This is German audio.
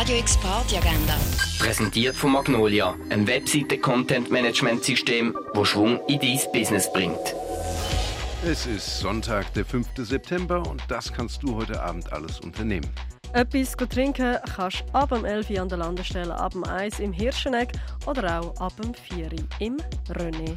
Radio X Party Agenda. Präsentiert von Magnolia, einem Webseite-Content-Management-System, wo Schwung in dein Business bringt. Es ist Sonntag, der 5. September und das kannst du heute Abend alles unternehmen. Etwas trinken kannst du ab dem 11 Uhr an der Landestelle, ab dem 1 im Hirscheneck oder auch ab dem 4 Uhr im René.